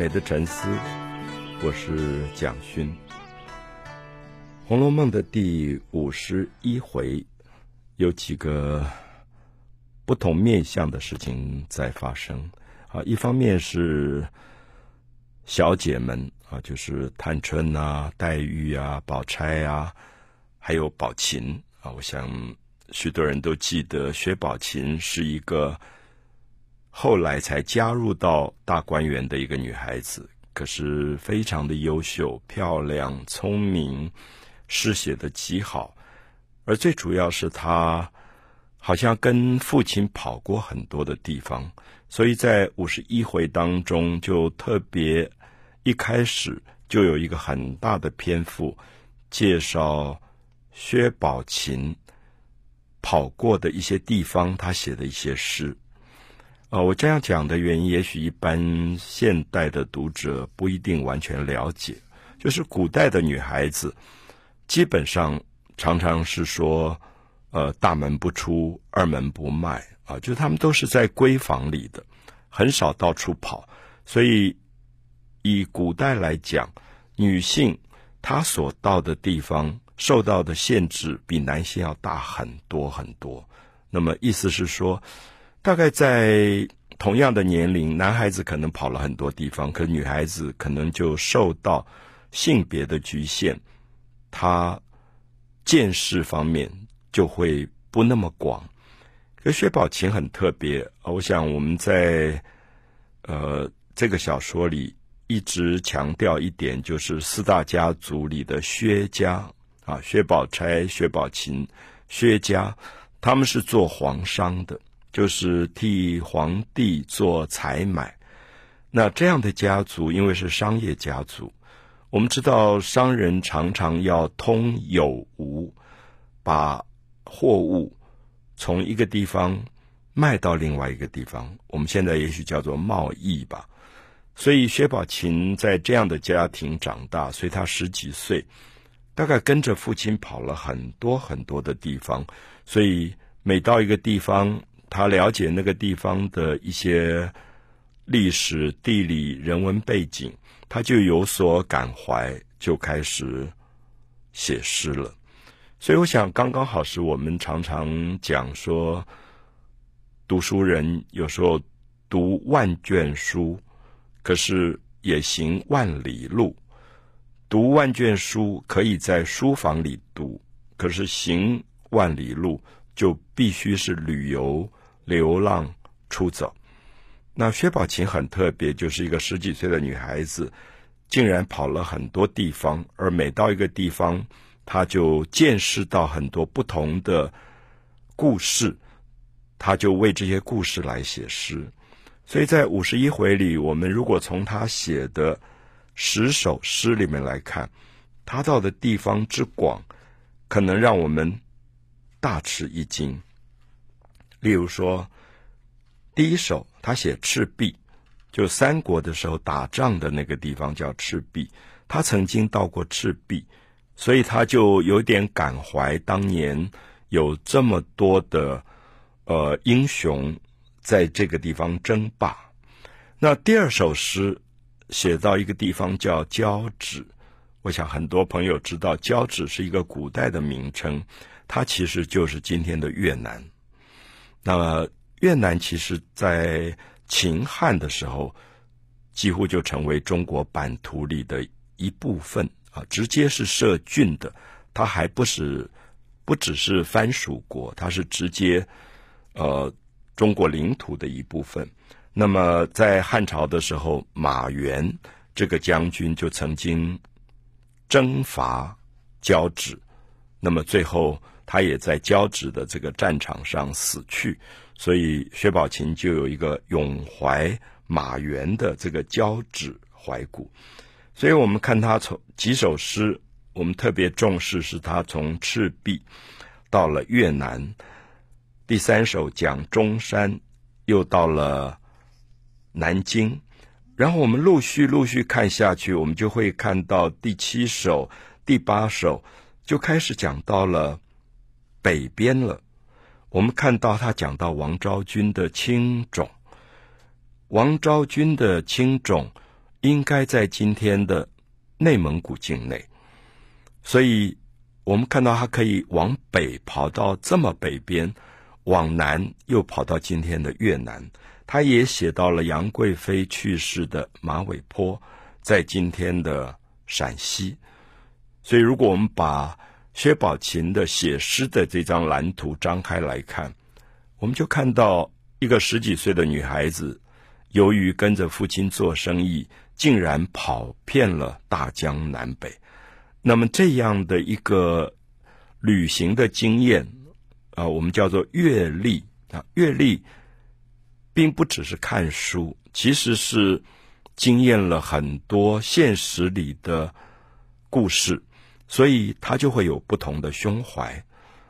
美的沉思，我是蒋勋。《红楼梦》的第五十一回，有几个不同面向的事情在发生啊。一方面是小姐们啊，就是探春啊、黛玉啊、宝钗啊，还有宝琴啊。我想许多人都记得，薛宝琴是一个。后来才加入到大观园的一个女孩子，可是非常的优秀、漂亮、聪明，诗写的极好。而最主要是她好像跟父亲跑过很多的地方，所以在五十一回当中就特别一开始就有一个很大的篇幅介绍薛宝琴跑过的一些地方，她写的一些诗。啊、我这样讲的原因，也许一般现代的读者不一定完全了解。就是古代的女孩子，基本上常常是说，呃，大门不出，二门不迈啊，就是她们都是在闺房里的，很少到处跑。所以，以古代来讲，女性她所到的地方受到的限制比男性要大很多很多。那么，意思是说。大概在同样的年龄，男孩子可能跑了很多地方，可女孩子可能就受到性别的局限，她见识方面就会不那么广。可薛宝琴很特别，我想我们在呃这个小说里一直强调一点，就是四大家族里的薛家啊，薛宝钗、薛宝琴、薛家，他们是做皇商的。就是替皇帝做采买，那这样的家族，因为是商业家族，我们知道商人常常要通有无，把货物从一个地方卖到另外一个地方，我们现在也许叫做贸易吧。所以薛宝琴在这样的家庭长大，所以他十几岁，大概跟着父亲跑了很多很多的地方，所以每到一个地方。他了解那个地方的一些历史、地理、人文背景，他就有所感怀，就开始写诗了。所以，我想刚刚好是我们常常讲说，读书人有时候读万卷书，可是也行万里路。读万卷书可以在书房里读，可是行万里路就必须是旅游。流浪出走，那薛宝琴很特别，就是一个十几岁的女孩子，竟然跑了很多地方，而每到一个地方，她就见识到很多不同的故事，她就为这些故事来写诗。所以在五十一回里，我们如果从她写的十首诗里面来看，她到的地方之广，可能让我们大吃一惊。例如说，第一首他写赤壁，就三国的时候打仗的那个地方叫赤壁。他曾经到过赤壁，所以他就有点感怀当年有这么多的呃英雄在这个地方争霸。那第二首诗写到一个地方叫交趾，我想很多朋友知道交趾是一个古代的名称，它其实就是今天的越南。那么越南其实，在秦汉的时候，几乎就成为中国版图里的一部分啊，直接是设郡的。它还不是不只是藩属国，它是直接呃中国领土的一部分。那么在汉朝的时候，马援这个将军就曾经征伐交趾，那么最后。他也在交趾的这个战场上死去，所以薛宝琴就有一个咏怀马援的这个交趾怀古。所以我们看他从几首诗，我们特别重视是他从赤壁到了越南，第三首讲中山，又到了南京，然后我们陆续陆续看下去，我们就会看到第七首、第八首就开始讲到了。北边了，我们看到他讲到王昭君的青冢，王昭君的青冢应该在今天的内蒙古境内，所以我们看到他可以往北跑到这么北边，往南又跑到今天的越南。他也写到了杨贵妃去世的马尾坡，在今天的陕西。所以，如果我们把薛宝琴的写诗的这张蓝图张开来看，我们就看到一个十几岁的女孩子，由于跟着父亲做生意，竟然跑遍了大江南北。那么这样的一个旅行的经验，啊，我们叫做阅历啊，阅历并不只是看书，其实是经验了很多现实里的故事。所以他就会有不同的胸怀，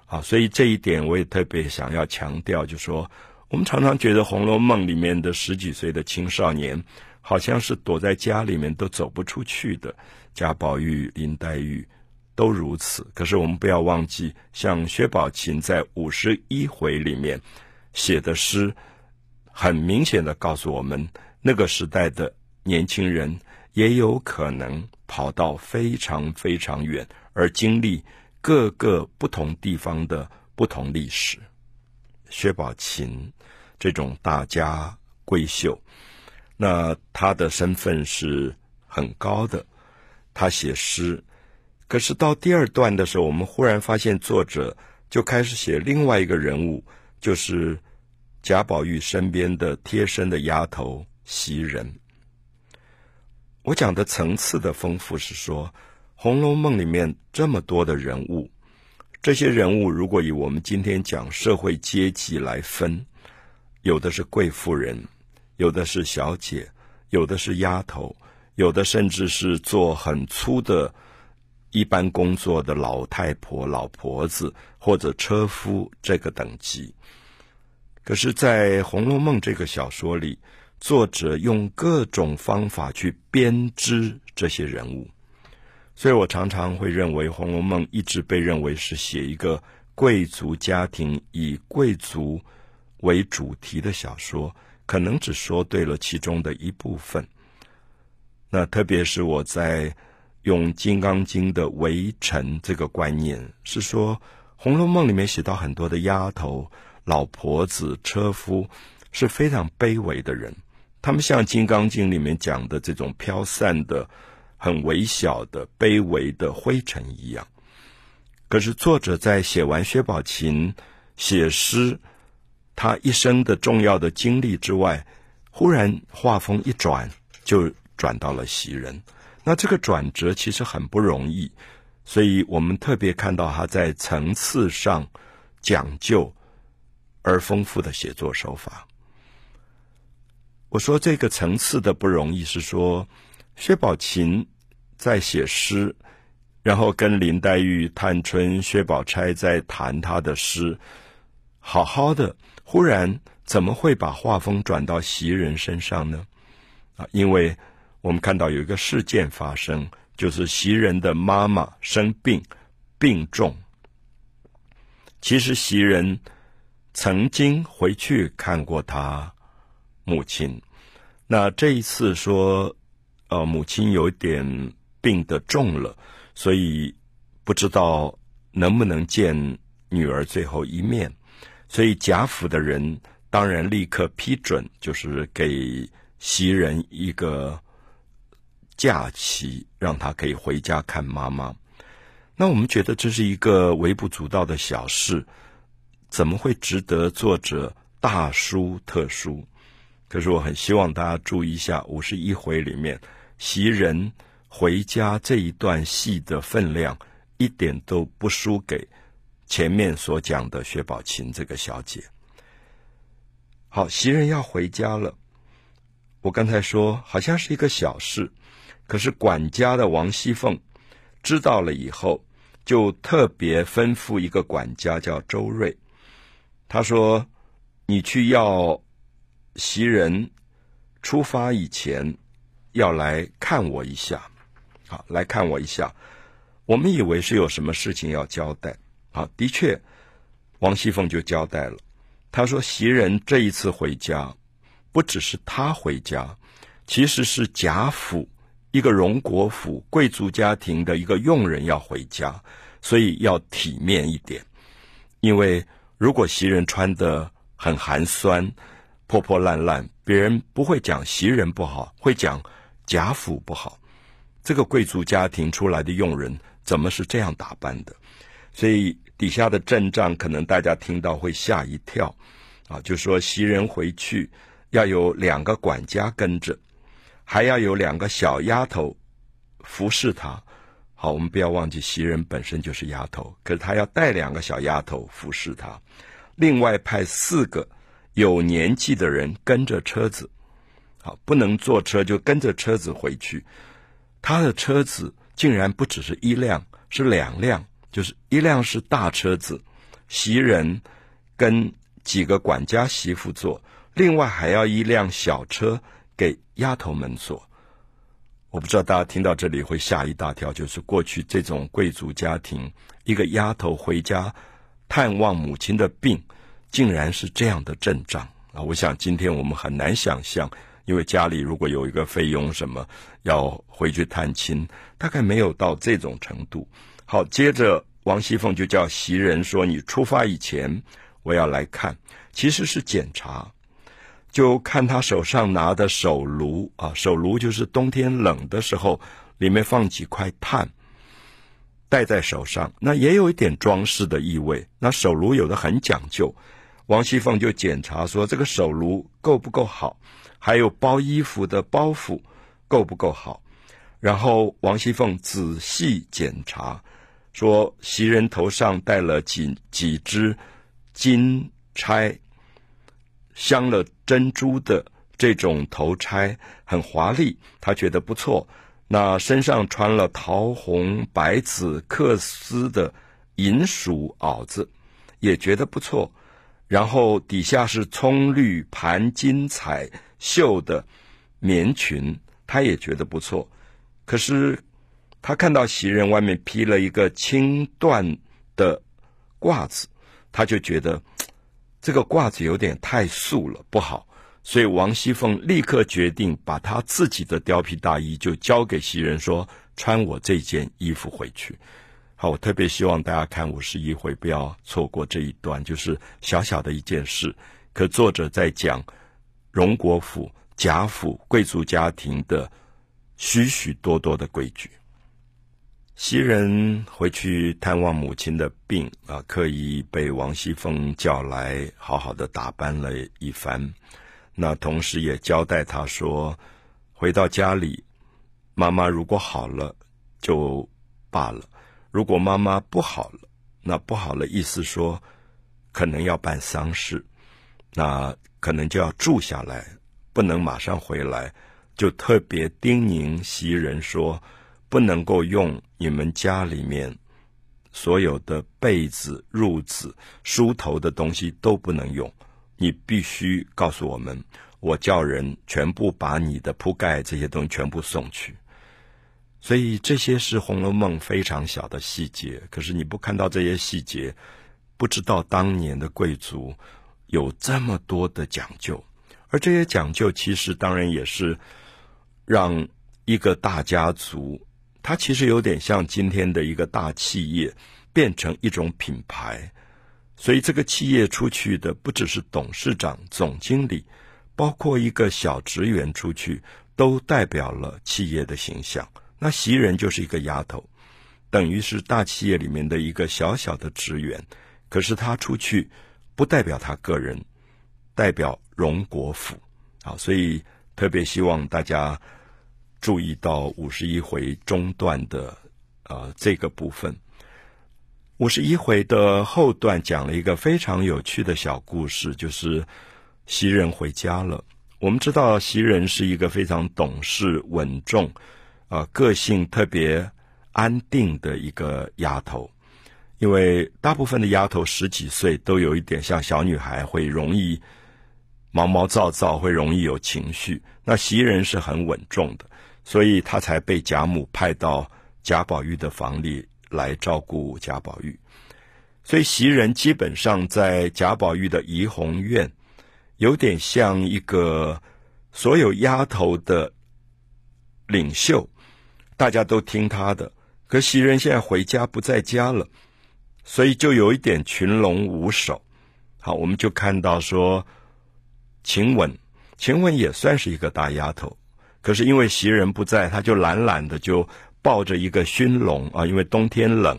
啊，所以这一点我也特别想要强调，就说，我们常常觉得《红楼梦》里面的十几岁的青少年，好像是躲在家里面都走不出去的，贾宝玉、林黛玉都如此。可是我们不要忘记，像薛宝琴在五十一回里面写的诗，很明显的告诉我们，那个时代的年轻人也有可能。跑到非常非常远，而经历各个不同地方的不同历史。薛宝琴这种大家闺秀，那她的身份是很高的。她写诗，可是到第二段的时候，我们忽然发现作者就开始写另外一个人物，就是贾宝玉身边的贴身的丫头袭人。我讲的层次的丰富是说，《红楼梦》里面这么多的人物，这些人物如果以我们今天讲社会阶级来分，有的是贵妇人，有的是小姐，有的是丫头，有的甚至是做很粗的一般工作的老太婆、老婆子或者车夫这个等级。可是，在《红楼梦》这个小说里，作者用各种方法去编织这些人物，所以我常常会认为《红楼梦》一直被认为是写一个贵族家庭以贵族为主题的小说，可能只说对了其中的一部分。那特别是我在用《金刚经》的围城这个观念，是说《红楼梦》里面写到很多的丫头、老婆子、车夫是非常卑微的人。他们像《金刚经》里面讲的这种飘散的、很微小的、卑微的灰尘一样。可是作者在写完薛宝琴写诗，他一生的重要的经历之外，忽然画风一转，就转到了袭人。那这个转折其实很不容易，所以我们特别看到他在层次上讲究而丰富的写作手法。我说这个层次的不容易，是说薛宝琴在写诗，然后跟林黛玉、探春、薛宝钗在谈他的诗，好好的，忽然怎么会把画风转到袭人身上呢？啊，因为我们看到有一个事件发生，就是袭人的妈妈生病，病重。其实袭人曾经回去看过她。母亲，那这一次说，呃，母亲有点病得重了，所以不知道能不能见女儿最后一面，所以贾府的人当然立刻批准，就是给袭人一个假期，让她可以回家看妈妈。那我们觉得这是一个微不足道的小事，怎么会值得作者大书特书？可是我很希望大家注意一下五十一回里面袭人回家这一段戏的分量，一点都不输给前面所讲的薛宝琴这个小姐。好，袭人要回家了。我刚才说好像是一个小事，可是管家的王熙凤知道了以后，就特别吩咐一个管家叫周瑞，他说：“你去要。”袭人出发以前要来看我一下，好，来看我一下。我们以为是有什么事情要交代，好，的确，王熙凤就交代了。她说：袭人这一次回家，不只是她回家，其实是贾府一个荣国府贵族家庭的一个佣人要回家，所以要体面一点。因为如果袭人穿得很寒酸、破破烂烂，别人不会讲袭人不好，会讲贾府不好。这个贵族家庭出来的佣人怎么是这样打扮的？所以底下的阵仗可能大家听到会吓一跳，啊，就说袭人回去要有两个管家跟着，还要有两个小丫头服侍他。好，我们不要忘记袭人本身就是丫头，可是她要带两个小丫头服侍她，另外派四个有年纪的人跟着车子，好，不能坐车就跟着车子回去。他的车子竟然不只是一辆，是两辆，就是一辆是大车子，袭人跟几个管家媳妇坐，另外还要一辆小车给丫头们坐。我不知道大家听到这里会吓一大跳，就是过去这种贵族家庭，一个丫头回家探望母亲的病，竟然是这样的阵仗啊！我想今天我们很难想象。因为家里如果有一个费用什么要回去探亲，大概没有到这种程度。好，接着王熙凤就叫袭人说：“你出发以前，我要来看，其实是检查，就看他手上拿的手炉啊，手炉就是冬天冷的时候，里面放几块炭，戴在手上，那也有一点装饰的意味。那手炉有的很讲究，王熙凤就检查说这个手炉够不够好。”还有包衣服的包袱够不够好？然后王熙凤仔细检查，说袭人头上戴了几几只金钗，镶了珍珠的这种头钗，很华丽，她觉得不错。那身上穿了桃红白紫缂丝的银鼠袄子，也觉得不错。然后底下是葱绿盘金彩。绣的棉裙，他也觉得不错。可是他看到袭人外面披了一个青缎的褂子，他就觉得这个褂子有点太素了，不好。所以王熙凤立刻决定把她自己的貂皮大衣就交给袭人，说：“穿我这件衣服回去。”好，我特别希望大家看五十一回，不要错过这一段，就是小小的一件事，可作者在讲。荣国府、贾府贵族家庭的许许多多的规矩。袭人回去探望母亲的病啊，刻意被王熙凤叫来，好好的打扮了一番。那同时也交代她说，回到家里，妈妈如果好了就罢了；如果妈妈不好了，那不好了，意思说可能要办丧事。那。可能就要住下来，不能马上回来，就特别叮咛袭人说，不能够用你们家里面所有的被子、褥子、梳头的东西都不能用，你必须告诉我们，我叫人全部把你的铺盖这些东西全部送去。所以这些是《红楼梦》非常小的细节，可是你不看到这些细节，不知道当年的贵族。有这么多的讲究，而这些讲究其实当然也是让一个大家族，它其实有点像今天的一个大企业，变成一种品牌。所以这个企业出去的不只是董事长、总经理，包括一个小职员出去，都代表了企业的形象。那袭人就是一个丫头，等于是大企业里面的一个小小的职员，可是他出去。不代表他个人，代表荣国府，啊，所以特别希望大家注意到五十一回中段的呃这个部分。五十一回的后段讲了一个非常有趣的小故事，就是袭人回家了。我们知道袭人是一个非常懂事、稳重，呃，个性特别安定的一个丫头。因为大部分的丫头十几岁都有一点像小女孩，会容易毛毛躁躁，会容易有情绪。那袭人是很稳重的，所以她才被贾母派到贾宝玉的房里来照顾贾宝玉。所以袭人基本上在贾宝玉的怡红院，有点像一个所有丫头的领袖，大家都听他的。可袭人现在回家不在家了，所以就有一点群龙无首。好，我们就看到说，晴雯，晴雯也算是一个大丫头，可是因为袭人不在，她就懒懒的就抱着一个熏笼啊，因为冬天冷，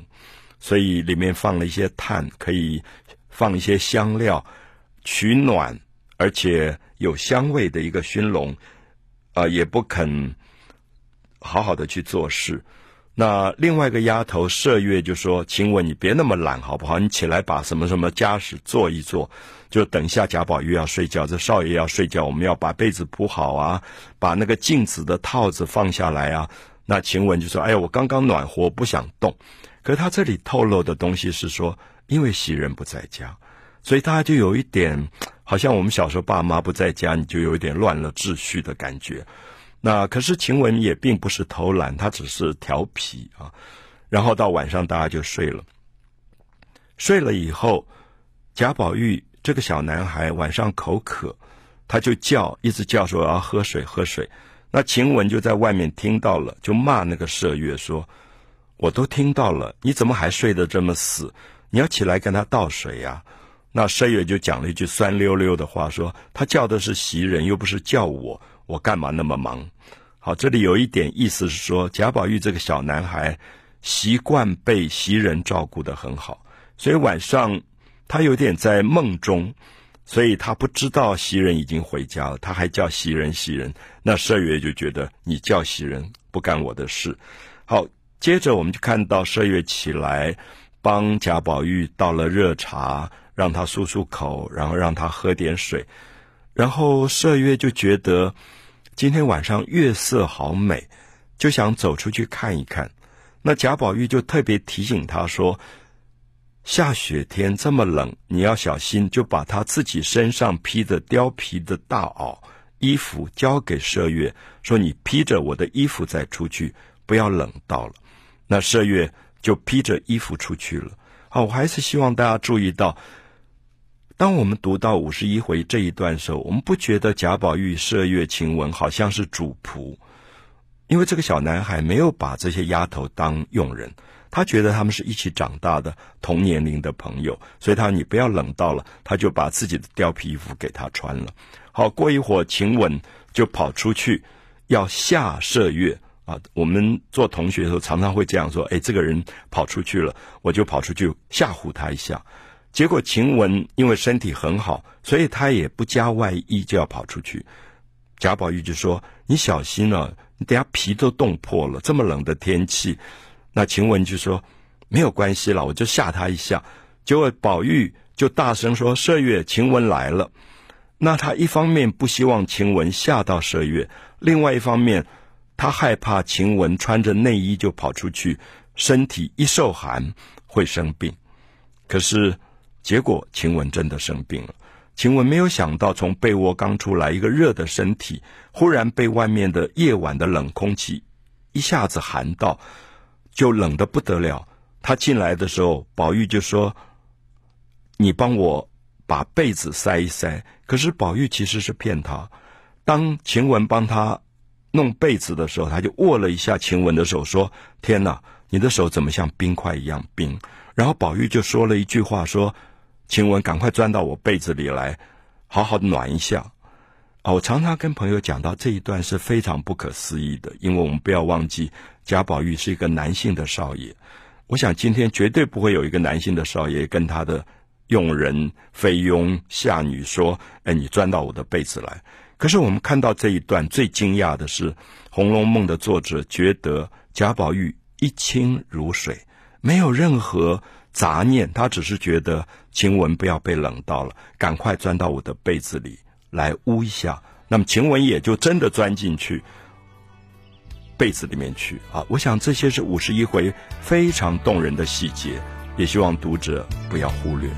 所以里面放了一些炭，可以放一些香料取暖，而且有香味的一个熏笼，啊，也不肯好好的去做事。那另外一个丫头麝月就说：“晴雯，你别那么懒好不好？你起来把什么什么家事做一做，就等一下贾宝玉要睡觉，这少爷要睡觉，我们要把被子铺好啊，把那个镜子的套子放下来啊。”那晴雯就说：“哎呀，我刚刚暖和，不想动。”可是他这里透露的东西是说，因为袭人不在家，所以大家就有一点，好像我们小时候爸妈不在家，你就有一点乱了秩序的感觉。那可是晴雯也并不是偷懒，她只是调皮啊。然后到晚上大家就睡了，睡了以后，贾宝玉这个小男孩晚上口渴，他就叫，一直叫说要喝水喝水。那晴雯就在外面听到了，就骂那个麝月说：“我都听到了，你怎么还睡得这么死？你要起来跟他倒水呀。”那麝月就讲了一句酸溜溜的话，说：“他叫的是袭人，又不是叫我。”我干嘛那么忙？好，这里有一点意思是说，贾宝玉这个小男孩习惯被袭人照顾得很好，所以晚上他有点在梦中，所以他不知道袭人已经回家了，他还叫袭人袭人。那麝月就觉得你叫袭人不干我的事。好，接着我们就看到麝月起来帮贾宝玉倒了热茶，让他漱漱口，然后让他喝点水，然后麝月就觉得。今天晚上月色好美，就想走出去看一看。那贾宝玉就特别提醒他说：“下雪天这么冷，你要小心，就把他自己身上披的貂皮的大袄衣服交给麝月，说你披着我的衣服再出去，不要冷到了。”那麝月就披着衣服出去了。好，我还是希望大家注意到。当我们读到五十一回这一段时候，我们不觉得贾宝玉、麝月、晴雯好像是主仆，因为这个小男孩没有把这些丫头当佣人，他觉得他们是一起长大的同年龄的朋友，所以他你不要冷到了，他就把自己的貂皮衣服给他穿了。好，过一会儿，晴雯就跑出去要吓麝月啊。我们做同学的时候常常会这样说：哎，这个人跑出去了，我就跑出去吓唬他一下。结果晴雯因为身体很好，所以她也不加外衣就要跑出去。贾宝玉就说：“你小心啊，你等下皮都冻破了，这么冷的天气。”那晴雯就说：“没有关系了，我就吓他一下。”结果宝玉就大声说：“麝月，晴雯来了。”那他一方面不希望晴雯吓到麝月，另外一方面他害怕晴雯穿着内衣就跑出去，身体一受寒会生病。可是。结果晴雯真的生病了。晴雯没有想到，从被窝刚出来，一个热的身体，忽然被外面的夜晚的冷空气一下子寒到，就冷得不得了。她进来的时候，宝玉就说：“你帮我把被子塞一塞。”可是宝玉其实是骗她。当晴雯帮他弄被子的时候，他就握了一下晴雯的手，说：“天哪，你的手怎么像冰块一样冰？”然后宝玉就说了一句话，说。晴雯，赶快钻到我被子里来，好好的暖一下。哦，我常常跟朋友讲到这一段是非常不可思议的，因为我们不要忘记贾宝玉是一个男性的少爷。我想今天绝对不会有一个男性的少爷跟他的佣人、菲佣、下女说：“哎，你钻到我的被子来。”可是我们看到这一段，最惊讶的是《红楼梦》的作者觉得贾宝玉一清如水，没有任何。杂念，他只是觉得晴雯不要被冷到了，赶快钻到我的被子里来捂一下。那么晴雯也就真的钻进去被子里面去啊！我想这些是五十一回非常动人的细节，也希望读者不要忽略。